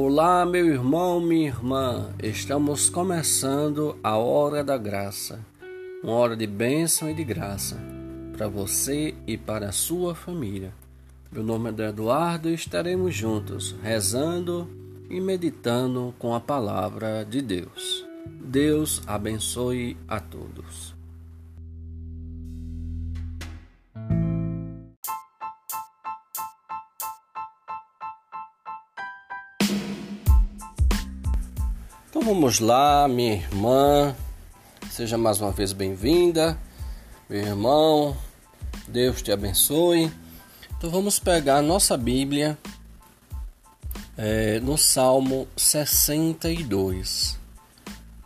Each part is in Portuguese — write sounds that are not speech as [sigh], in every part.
Olá, meu irmão, minha irmã. Estamos começando a hora da graça. Uma hora de bênção e de graça para você e para a sua família. Meu nome é Eduardo e estaremos juntos rezando e meditando com a palavra de Deus. Deus abençoe a todos. Vamos lá, minha irmã, seja mais uma vez bem-vinda, meu irmão, Deus te abençoe. Então vamos pegar nossa Bíblia é, no Salmo 62.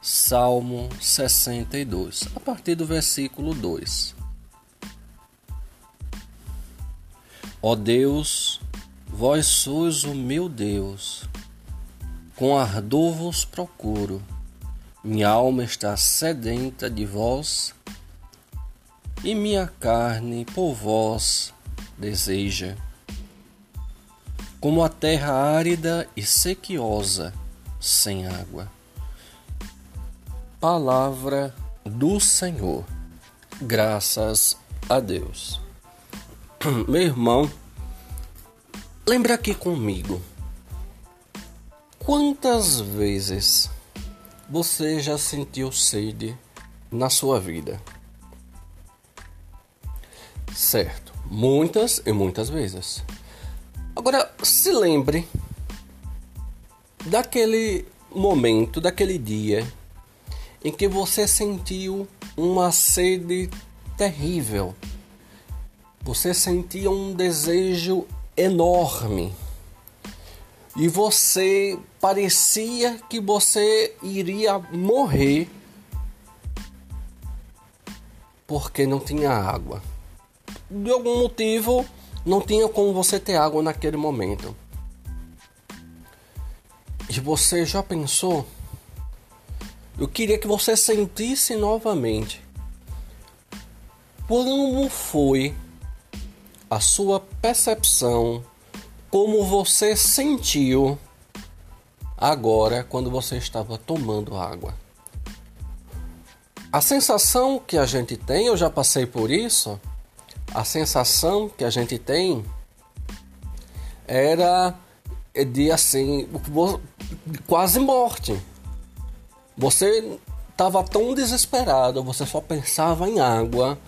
Salmo 62, a partir do versículo 2. Ó Deus, vós sois o meu Deus com ardor vos procuro. Minha alma está sedenta de vós, e minha carne por vós deseja. Como a terra árida e sequiosa, sem água. Palavra do Senhor. Graças a Deus. [clears throat] Meu irmão, lembra aqui comigo Quantas vezes você já sentiu sede na sua vida? Certo, muitas e muitas vezes. Agora, se lembre daquele momento, daquele dia em que você sentiu uma sede terrível. Você sentia um desejo enorme e você parecia que você iria morrer porque não tinha água. De algum motivo, não tinha como você ter água naquele momento. E você já pensou? Eu queria que você sentisse novamente como foi a sua percepção como você sentiu agora quando você estava tomando água. A sensação que a gente tem, eu já passei por isso, a sensação que a gente tem era de assim, quase morte. Você estava tão desesperado, você só pensava em água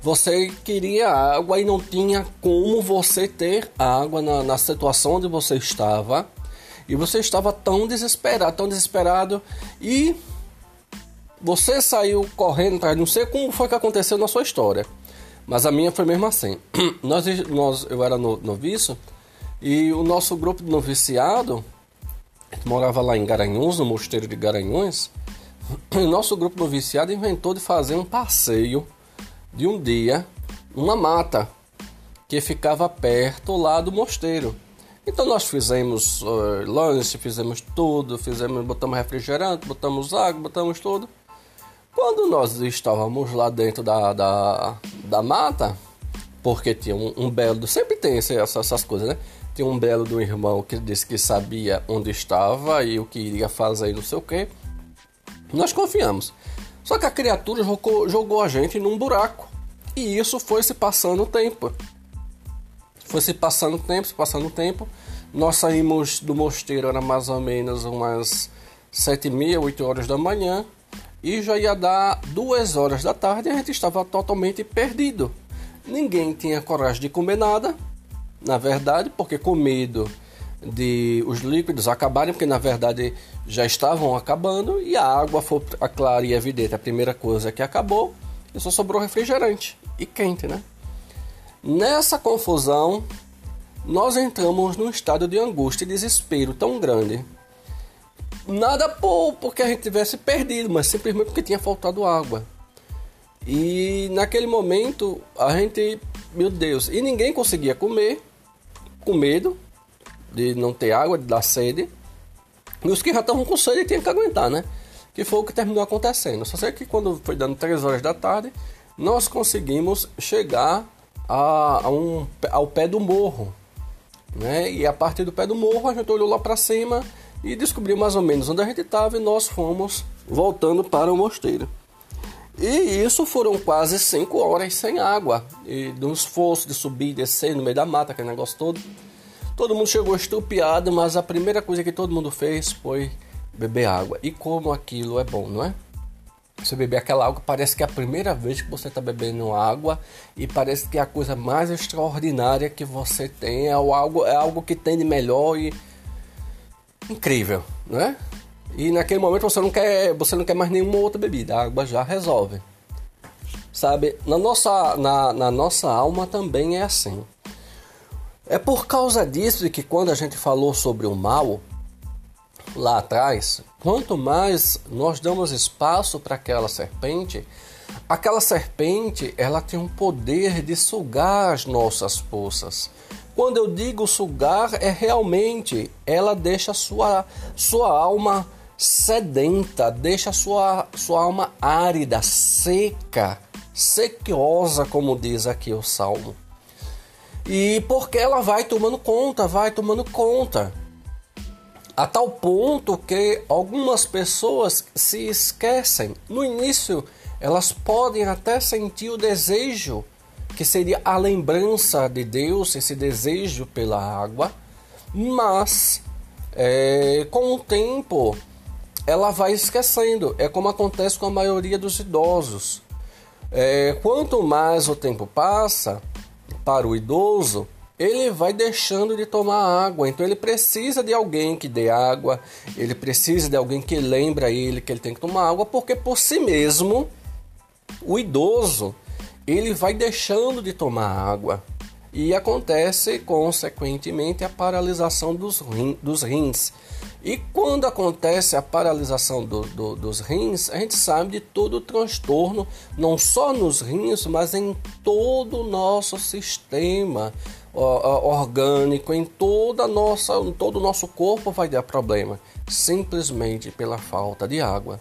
você queria água e não tinha como você ter água na, na situação onde você estava. E você estava tão desesperado, tão desesperado. E você saiu correndo, não sei como foi que aconteceu na sua história. Mas a minha foi mesmo assim. [clears throat] nós, nós, eu era no, noviço e o nosso grupo de noviciado morava lá em Garanhuns, no mosteiro de Garanhuns. [clears throat] O nosso grupo noviciado inventou de fazer um passeio de um dia uma mata que ficava perto lá do mosteiro. Então nós fizemos uh, lanche, fizemos tudo, fizemos, botamos refrigerante, botamos água, botamos tudo. Quando nós estávamos lá dentro da, da, da mata, porque tinha um, um belo, sempre tem essas, essas coisas, né? Tinha um belo do irmão que disse que sabia onde estava e o que iria fazer, não sei o que. Nós confiamos. Só que a criatura jogou, jogou a gente num buraco. E isso foi se passando o tempo. Foi se passando o tempo, se passando o tempo. Nós saímos do mosteiro, era mais ou menos umas sete e meia, oito horas da manhã. E já ia dar duas horas da tarde e a gente estava totalmente perdido. Ninguém tinha coragem de comer nada, na verdade, porque com medo de os líquidos acabarem, porque na verdade já estavam acabando, e a água foi a clara e evidente, a primeira coisa que acabou, e só sobrou refrigerante e quente, né? Nessa confusão, nós entramos num estado de angústia e desespero tão grande. Nada por porque a gente tivesse perdido, mas simplesmente porque tinha faltado água. E naquele momento a gente, meu Deus, e ninguém conseguia comer, com medo, de não ter água, de dar sede. E os que já estavam com sede tinham que aguentar, né? Que foi o que terminou acontecendo. Só sei que quando foi dando 3 horas da tarde, nós conseguimos chegar a, a um, ao pé do morro. Né? E a partir do pé do morro a gente olhou lá para cima e descobriu mais ou menos onde a gente estava e nós fomos voltando para o mosteiro. E isso foram quase cinco horas sem água, e de um esforço de subir e descer no meio da mata, aquele negócio todo. Todo mundo chegou estupiado, mas a primeira coisa que todo mundo fez foi beber água. E como aquilo é bom, não é? Você beber aquela água, parece que é a primeira vez que você está bebendo água e parece que é a coisa mais extraordinária que você tem, é algo, é algo que tem de melhor e incrível, né? E naquele momento você não quer, você não quer mais nenhuma outra bebida, a água já resolve. Sabe, na nossa, na, na nossa alma também é assim. É por causa disso que quando a gente falou sobre o mal, lá atrás, quanto mais nós damos espaço para aquela serpente, aquela serpente ela tem um poder de sugar as nossas forças. Quando eu digo sugar, é realmente ela deixa sua, sua alma sedenta, deixa sua, sua alma árida, seca, sequiosa, como diz aqui o salmo. E porque ela vai tomando conta, vai tomando conta a tal ponto que algumas pessoas se esquecem. No início, elas podem até sentir o desejo, que seria a lembrança de Deus, esse desejo pela água, mas é, com o tempo ela vai esquecendo. É como acontece com a maioria dos idosos. É, quanto mais o tempo passa para o idoso, ele vai deixando de tomar água. Então ele precisa de alguém que dê água, ele precisa de alguém que lembra ele que ele tem que tomar água, porque por si mesmo o idoso ele vai deixando de tomar água e acontece consequentemente a paralisação dos, dos rins. E quando acontece a paralisação do, do, dos rins, a gente sabe de todo o transtorno, não só nos rins, mas em todo o nosso sistema orgânico em toda nossa, em todo o nosso corpo vai dar problema, simplesmente pela falta de água.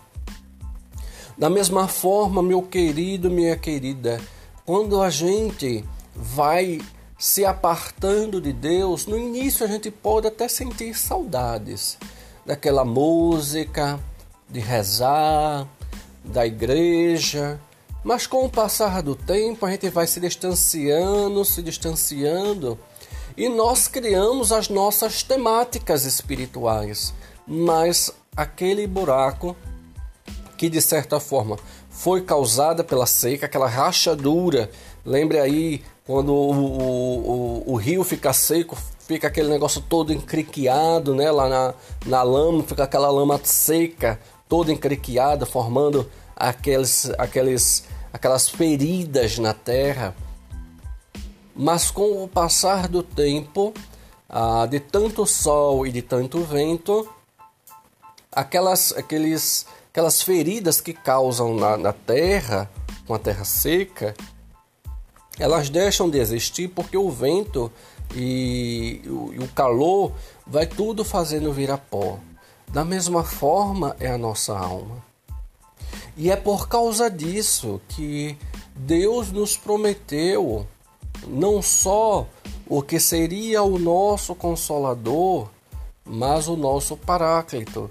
Da mesma forma, meu querido, minha querida, quando a gente vai se apartando de Deus, no início a gente pode até sentir saudades daquela música, de rezar, da igreja, mas com o passar do tempo, a gente vai se distanciando, se distanciando, e nós criamos as nossas temáticas espirituais. Mas aquele buraco que de certa forma foi causada pela seca, aquela rachadura. Lembre aí quando o, o, o, o rio fica seco, fica aquele negócio todo encriquiado, né? Lá na, na lama, fica aquela lama seca, toda encriquiada, formando aqueles, aqueles aquelas feridas na terra. Mas com o passar do tempo, ah, de tanto sol e de tanto vento, aquelas, aqueles, aquelas feridas que causam na, na terra, com a terra seca, elas deixam de existir porque o vento e, e o calor vai tudo fazendo virar pó. Da mesma forma é a nossa alma. E é por causa disso que Deus nos prometeu não só o que seria o nosso consolador, mas o nosso paráclito,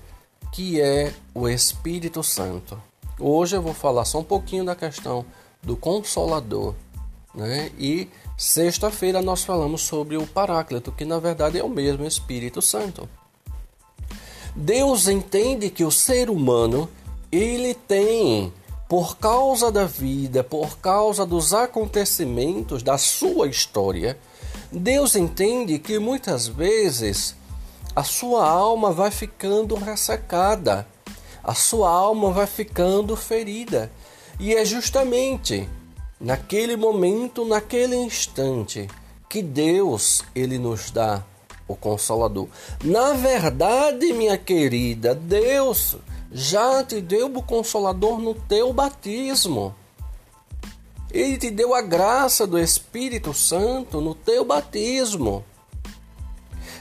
que é o Espírito Santo. Hoje eu vou falar só um pouquinho da questão do consolador, né? E sexta-feira nós falamos sobre o paráclito, que na verdade é o mesmo Espírito Santo. Deus entende que o ser humano ele tem, por causa da vida, por causa dos acontecimentos da sua história, Deus entende que muitas vezes a sua alma vai ficando ressecada, a sua alma vai ficando ferida. E é justamente naquele momento, naquele instante, que Deus ele nos dá o consolador. Na verdade, minha querida, Deus já te deu o Consolador no teu batismo. Ele te deu a graça do Espírito Santo no teu batismo.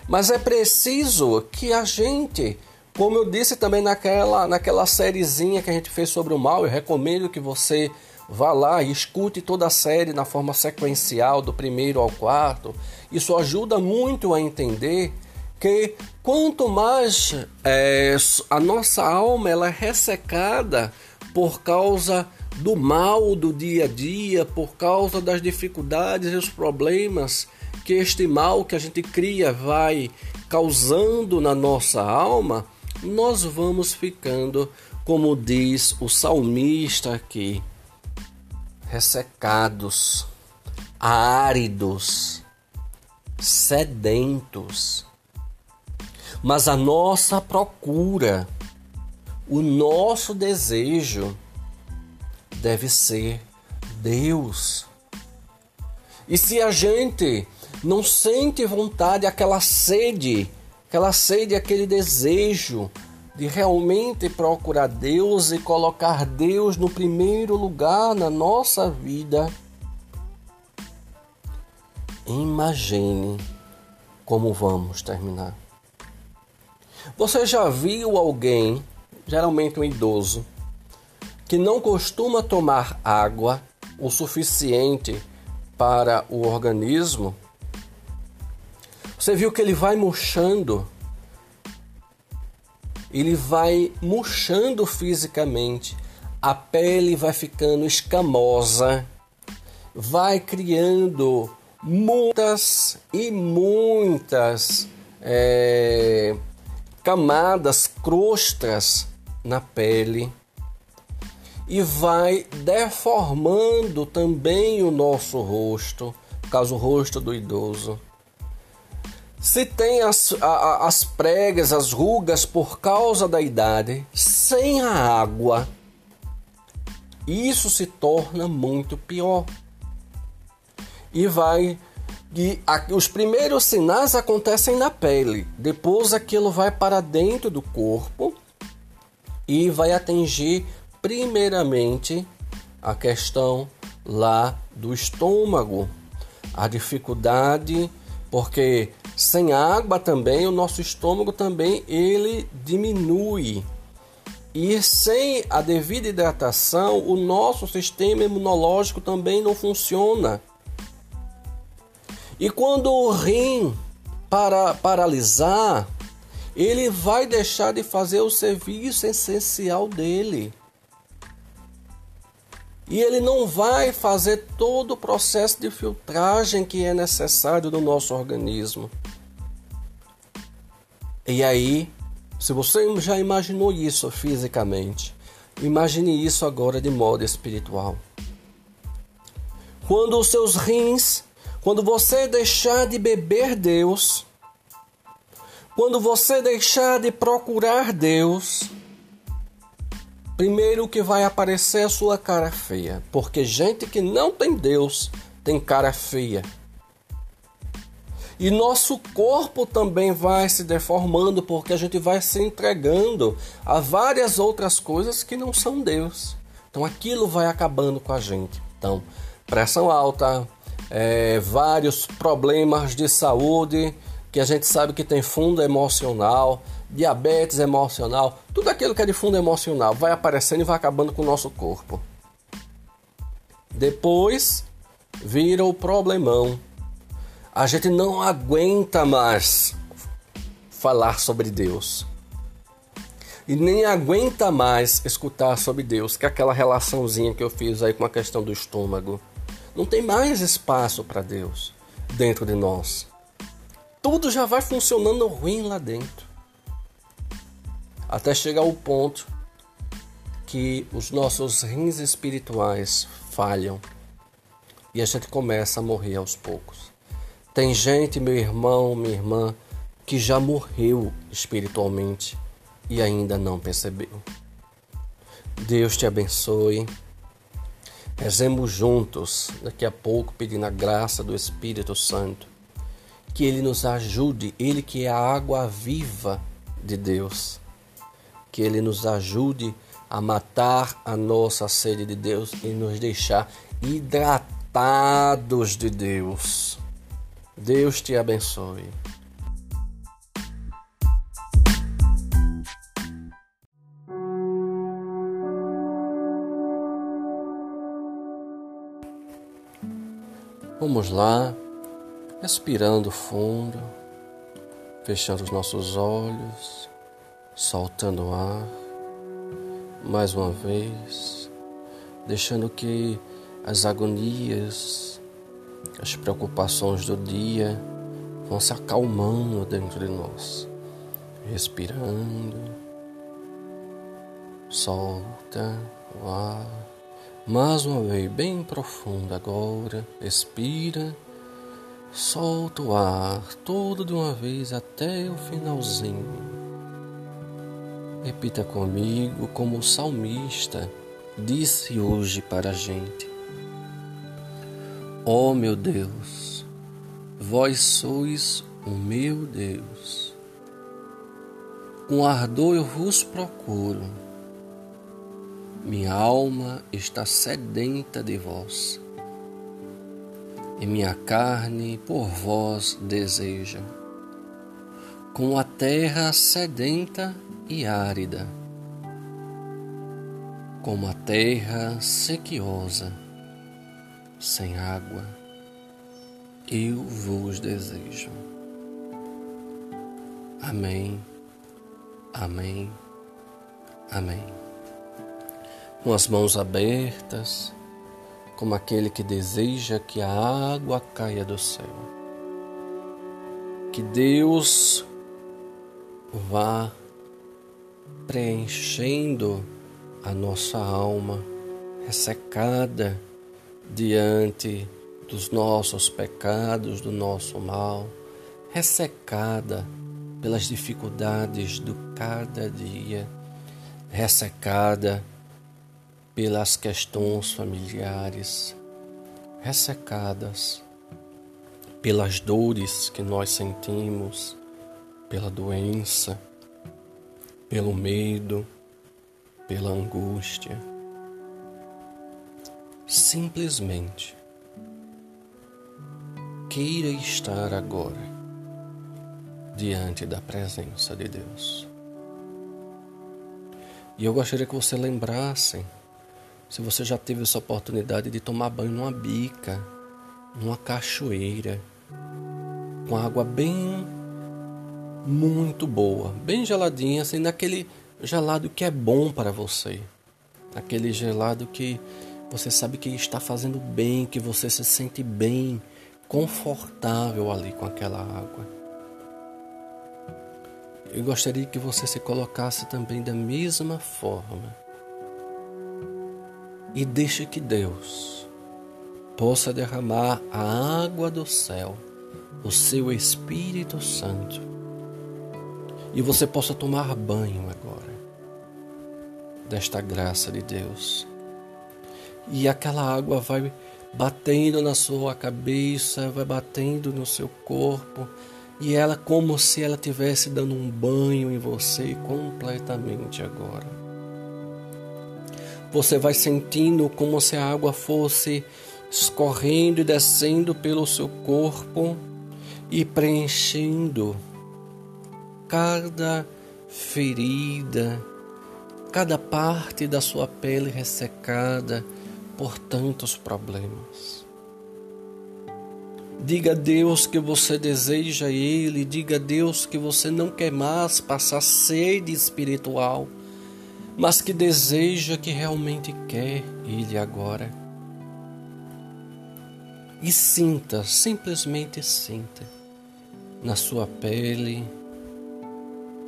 Mas é preciso que a gente, como eu disse também naquela, naquela sériezinha que a gente fez sobre o mal, eu recomendo que você vá lá e escute toda a série na forma sequencial, do primeiro ao quarto. Isso ajuda muito a entender que quanto mais é, a nossa alma ela é ressecada por causa do mal do dia a dia, por causa das dificuldades e os problemas que este mal que a gente cria vai causando na nossa alma, nós vamos ficando, como diz o salmista aqui, ressecados, áridos, sedentos. Mas a nossa procura, o nosso desejo deve ser Deus. E se a gente não sente vontade, aquela sede, aquela sede, aquele desejo de realmente procurar Deus e colocar Deus no primeiro lugar na nossa vida, imagine como vamos terminar. Você já viu alguém, geralmente um idoso, que não costuma tomar água o suficiente para o organismo? Você viu que ele vai murchando, ele vai murchando fisicamente, a pele vai ficando escamosa, vai criando muitas e muitas é, camadas, crostas na pele e vai deformando também o nosso rosto, no caso o rosto do idoso. Se tem as, a, as pregas, as rugas por causa da idade, sem a água, isso se torna muito pior. E vai. E a, os primeiros sinais acontecem na pele, depois aquilo vai para dentro do corpo e vai atingir primeiramente a questão lá do estômago, a dificuldade, porque sem água também o nosso estômago também ele diminui. E sem a devida hidratação, o nosso sistema imunológico também não funciona. E quando o rim para paralisar, ele vai deixar de fazer o serviço essencial dele. E ele não vai fazer todo o processo de filtragem que é necessário no nosso organismo. E aí, se você já imaginou isso fisicamente, imagine isso agora de modo espiritual. Quando os seus rins, quando você deixar de beber Deus, quando você deixar de procurar Deus, primeiro que vai aparecer é a sua cara feia, porque gente que não tem Deus tem cara feia. E nosso corpo também vai se deformando porque a gente vai se entregando a várias outras coisas que não são Deus. Então aquilo vai acabando com a gente. Então, pressão alta, é, vários problemas de saúde que a gente sabe que tem fundo emocional, diabetes emocional, tudo aquilo que é de fundo emocional vai aparecendo e vai acabando com o nosso corpo. Depois vira o problemão a gente não aguenta mais falar sobre Deus. E nem aguenta mais escutar sobre Deus, que é aquela relaçãozinha que eu fiz aí com a questão do estômago. Não tem mais espaço para Deus dentro de nós. Tudo já vai funcionando ruim lá dentro. Até chegar ao ponto que os nossos rins espirituais falham e a gente começa a morrer aos poucos. Tem gente, meu irmão, minha irmã, que já morreu espiritualmente e ainda não percebeu. Deus te abençoe. Rezemos juntos, daqui a pouco, pedindo a graça do Espírito Santo, que Ele nos ajude, Ele que é a água viva de Deus, que Ele nos ajude a matar a nossa sede de Deus e nos deixar hidratados de Deus. Deus te abençoe. Vamos lá, respirando fundo, fechando os nossos olhos, soltando o ar, mais uma vez, deixando que as agonias, as preocupações do dia vão se acalmando dentro de nós, respirando, solta o ar, mais uma vez, bem profundo agora, expira Solta o ar todo de uma vez até o finalzinho. Repita comigo como o salmista disse hoje para a gente. Ó oh, meu Deus, vós sois o meu Deus. Com ardor eu vos procuro. Minha alma está sedenta de vós e minha carne por vós deseja. Com a terra sedenta e árida, como a terra sequiosa, sem água, eu vos desejo. Amém, amém, amém. Com as mãos abertas, como aquele que deseja que a água caia do céu. Que Deus vá preenchendo a nossa alma ressecada diante dos nossos pecados, do nosso mal, ressecada pelas dificuldades do cada dia, ressecada pelas questões familiares, ressecadas pelas dores que nós sentimos, pela doença, pelo medo, pela angústia. Simplesmente queira estar agora diante da presença de Deus. E eu gostaria que você lembrasse se você já teve essa oportunidade de tomar banho numa bica, numa cachoeira, com água bem muito boa, bem geladinha, assim, naquele gelado que é bom para você. Aquele gelado que você sabe que está fazendo bem, que você se sente bem, confortável ali com aquela água. Eu gostaria que você se colocasse também da mesma forma e deixe que Deus possa derramar a água do céu, o seu Espírito Santo, e você possa tomar banho agora desta graça de Deus. E aquela água vai batendo na sua cabeça, vai batendo no seu corpo, e ela como se ela tivesse dando um banho em você completamente agora. Você vai sentindo como se a água fosse escorrendo e descendo pelo seu corpo e preenchendo cada ferida, cada parte da sua pele ressecada por tantos problemas. Diga a Deus que você deseja Ele, diga a Deus que você não quer mais passar sede espiritual mas que deseja, que realmente quer Ele agora. E sinta, simplesmente sinta, na sua pele,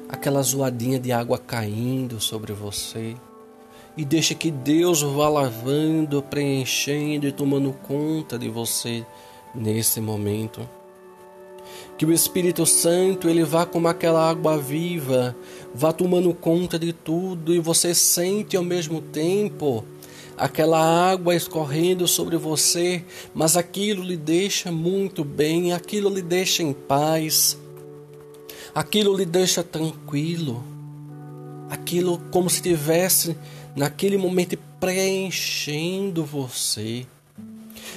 aquela zoadinha de água caindo sobre você. E deixe que Deus vá lavando, preenchendo e tomando conta de você nesse momento que o Espírito Santo ele vá como aquela água viva, vá tomando conta de tudo e você sente ao mesmo tempo aquela água escorrendo sobre você, mas aquilo lhe deixa muito bem, aquilo lhe deixa em paz, aquilo lhe deixa tranquilo, aquilo como se tivesse naquele momento preenchendo você.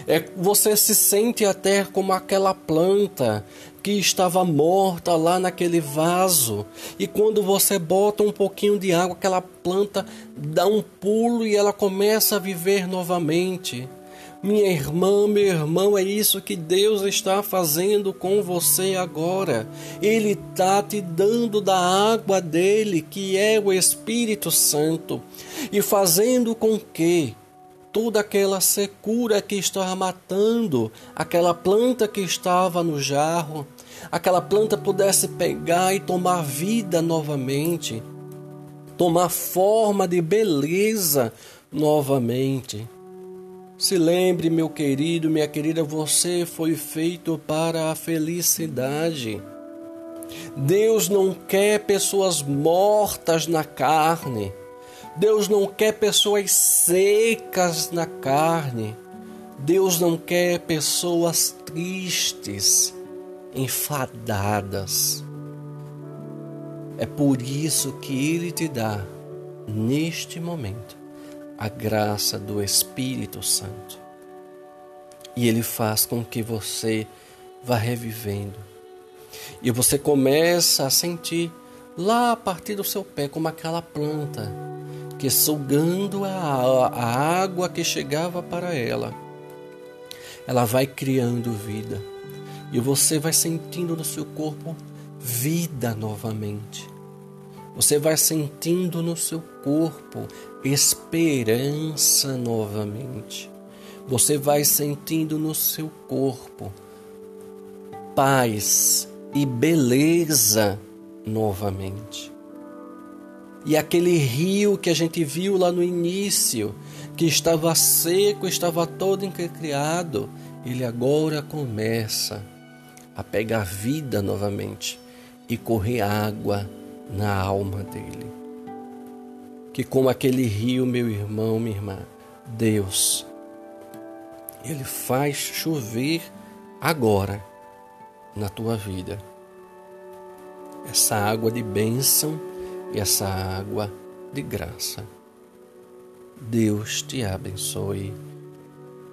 É, você se sente até como aquela planta que estava morta lá naquele vaso. E quando você bota um pouquinho de água, aquela planta dá um pulo e ela começa a viver novamente. Minha irmã, meu irmão, é isso que Deus está fazendo com você agora. Ele está te dando da água dele, que é o Espírito Santo, e fazendo com que toda aquela secura que estava matando aquela planta que estava no jarro, aquela planta pudesse pegar e tomar vida novamente, tomar forma de beleza novamente. Se lembre, meu querido, minha querida, você foi feito para a felicidade. Deus não quer pessoas mortas na carne. Deus não quer pessoas secas na carne. Deus não quer pessoas tristes, enfadadas. É por isso que Ele te dá, neste momento, a graça do Espírito Santo. E ele faz com que você vá revivendo. E você começa a sentir lá a partir do seu pé como aquela planta que sugando a, a água que chegava para ela, ela vai criando vida. E você vai sentindo no seu corpo vida novamente. Você vai sentindo no seu corpo esperança novamente. Você vai sentindo no seu corpo paz e beleza novamente. E aquele rio que a gente viu lá no início, que estava seco, estava todo encriado, ele agora começa a pegar vida novamente e correr água na alma dele. Que como aquele rio, meu irmão, minha irmã, Deus, ele faz chover agora na tua vida. Essa água de bênção essa água de graça. Deus te abençoe.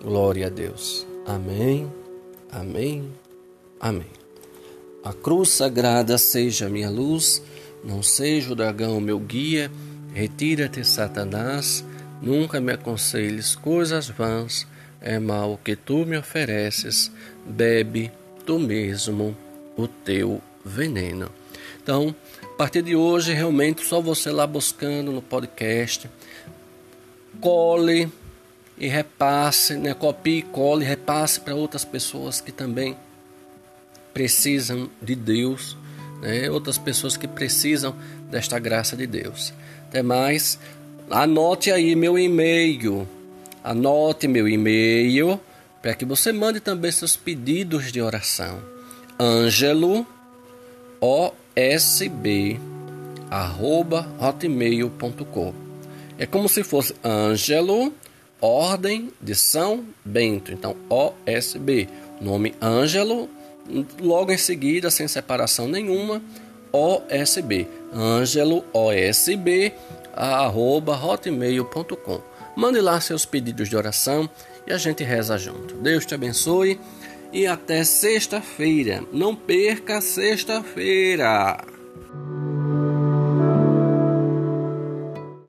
Glória a Deus. Amém. Amém. Amém. A cruz sagrada seja minha luz não seja o dragão meu guia, retira-te, Satanás, nunca me aconselhes coisas vãs, é mal que tu me ofereces, bebe tu mesmo o teu veneno. Então, a partir de hoje, realmente, só você lá buscando no podcast, cole e repasse, né? copie, cole repasse para outras pessoas que também precisam de Deus né? outras pessoas que precisam desta graça de Deus. Até mais, anote aí meu e-mail, anote meu e-mail para que você mande também seus pedidos de oração. Ângelo OSB arroba hotmail.com É como se fosse Ângelo Ordem de São Bento. Então, OSB. Nome Ângelo logo em seguida, sem separação nenhuma, OSB, Ângelo OSB, arroba hotmail.com. Mande lá seus pedidos de oração e a gente reza junto. Deus te abençoe e até sexta-feira. Não perca sexta-feira.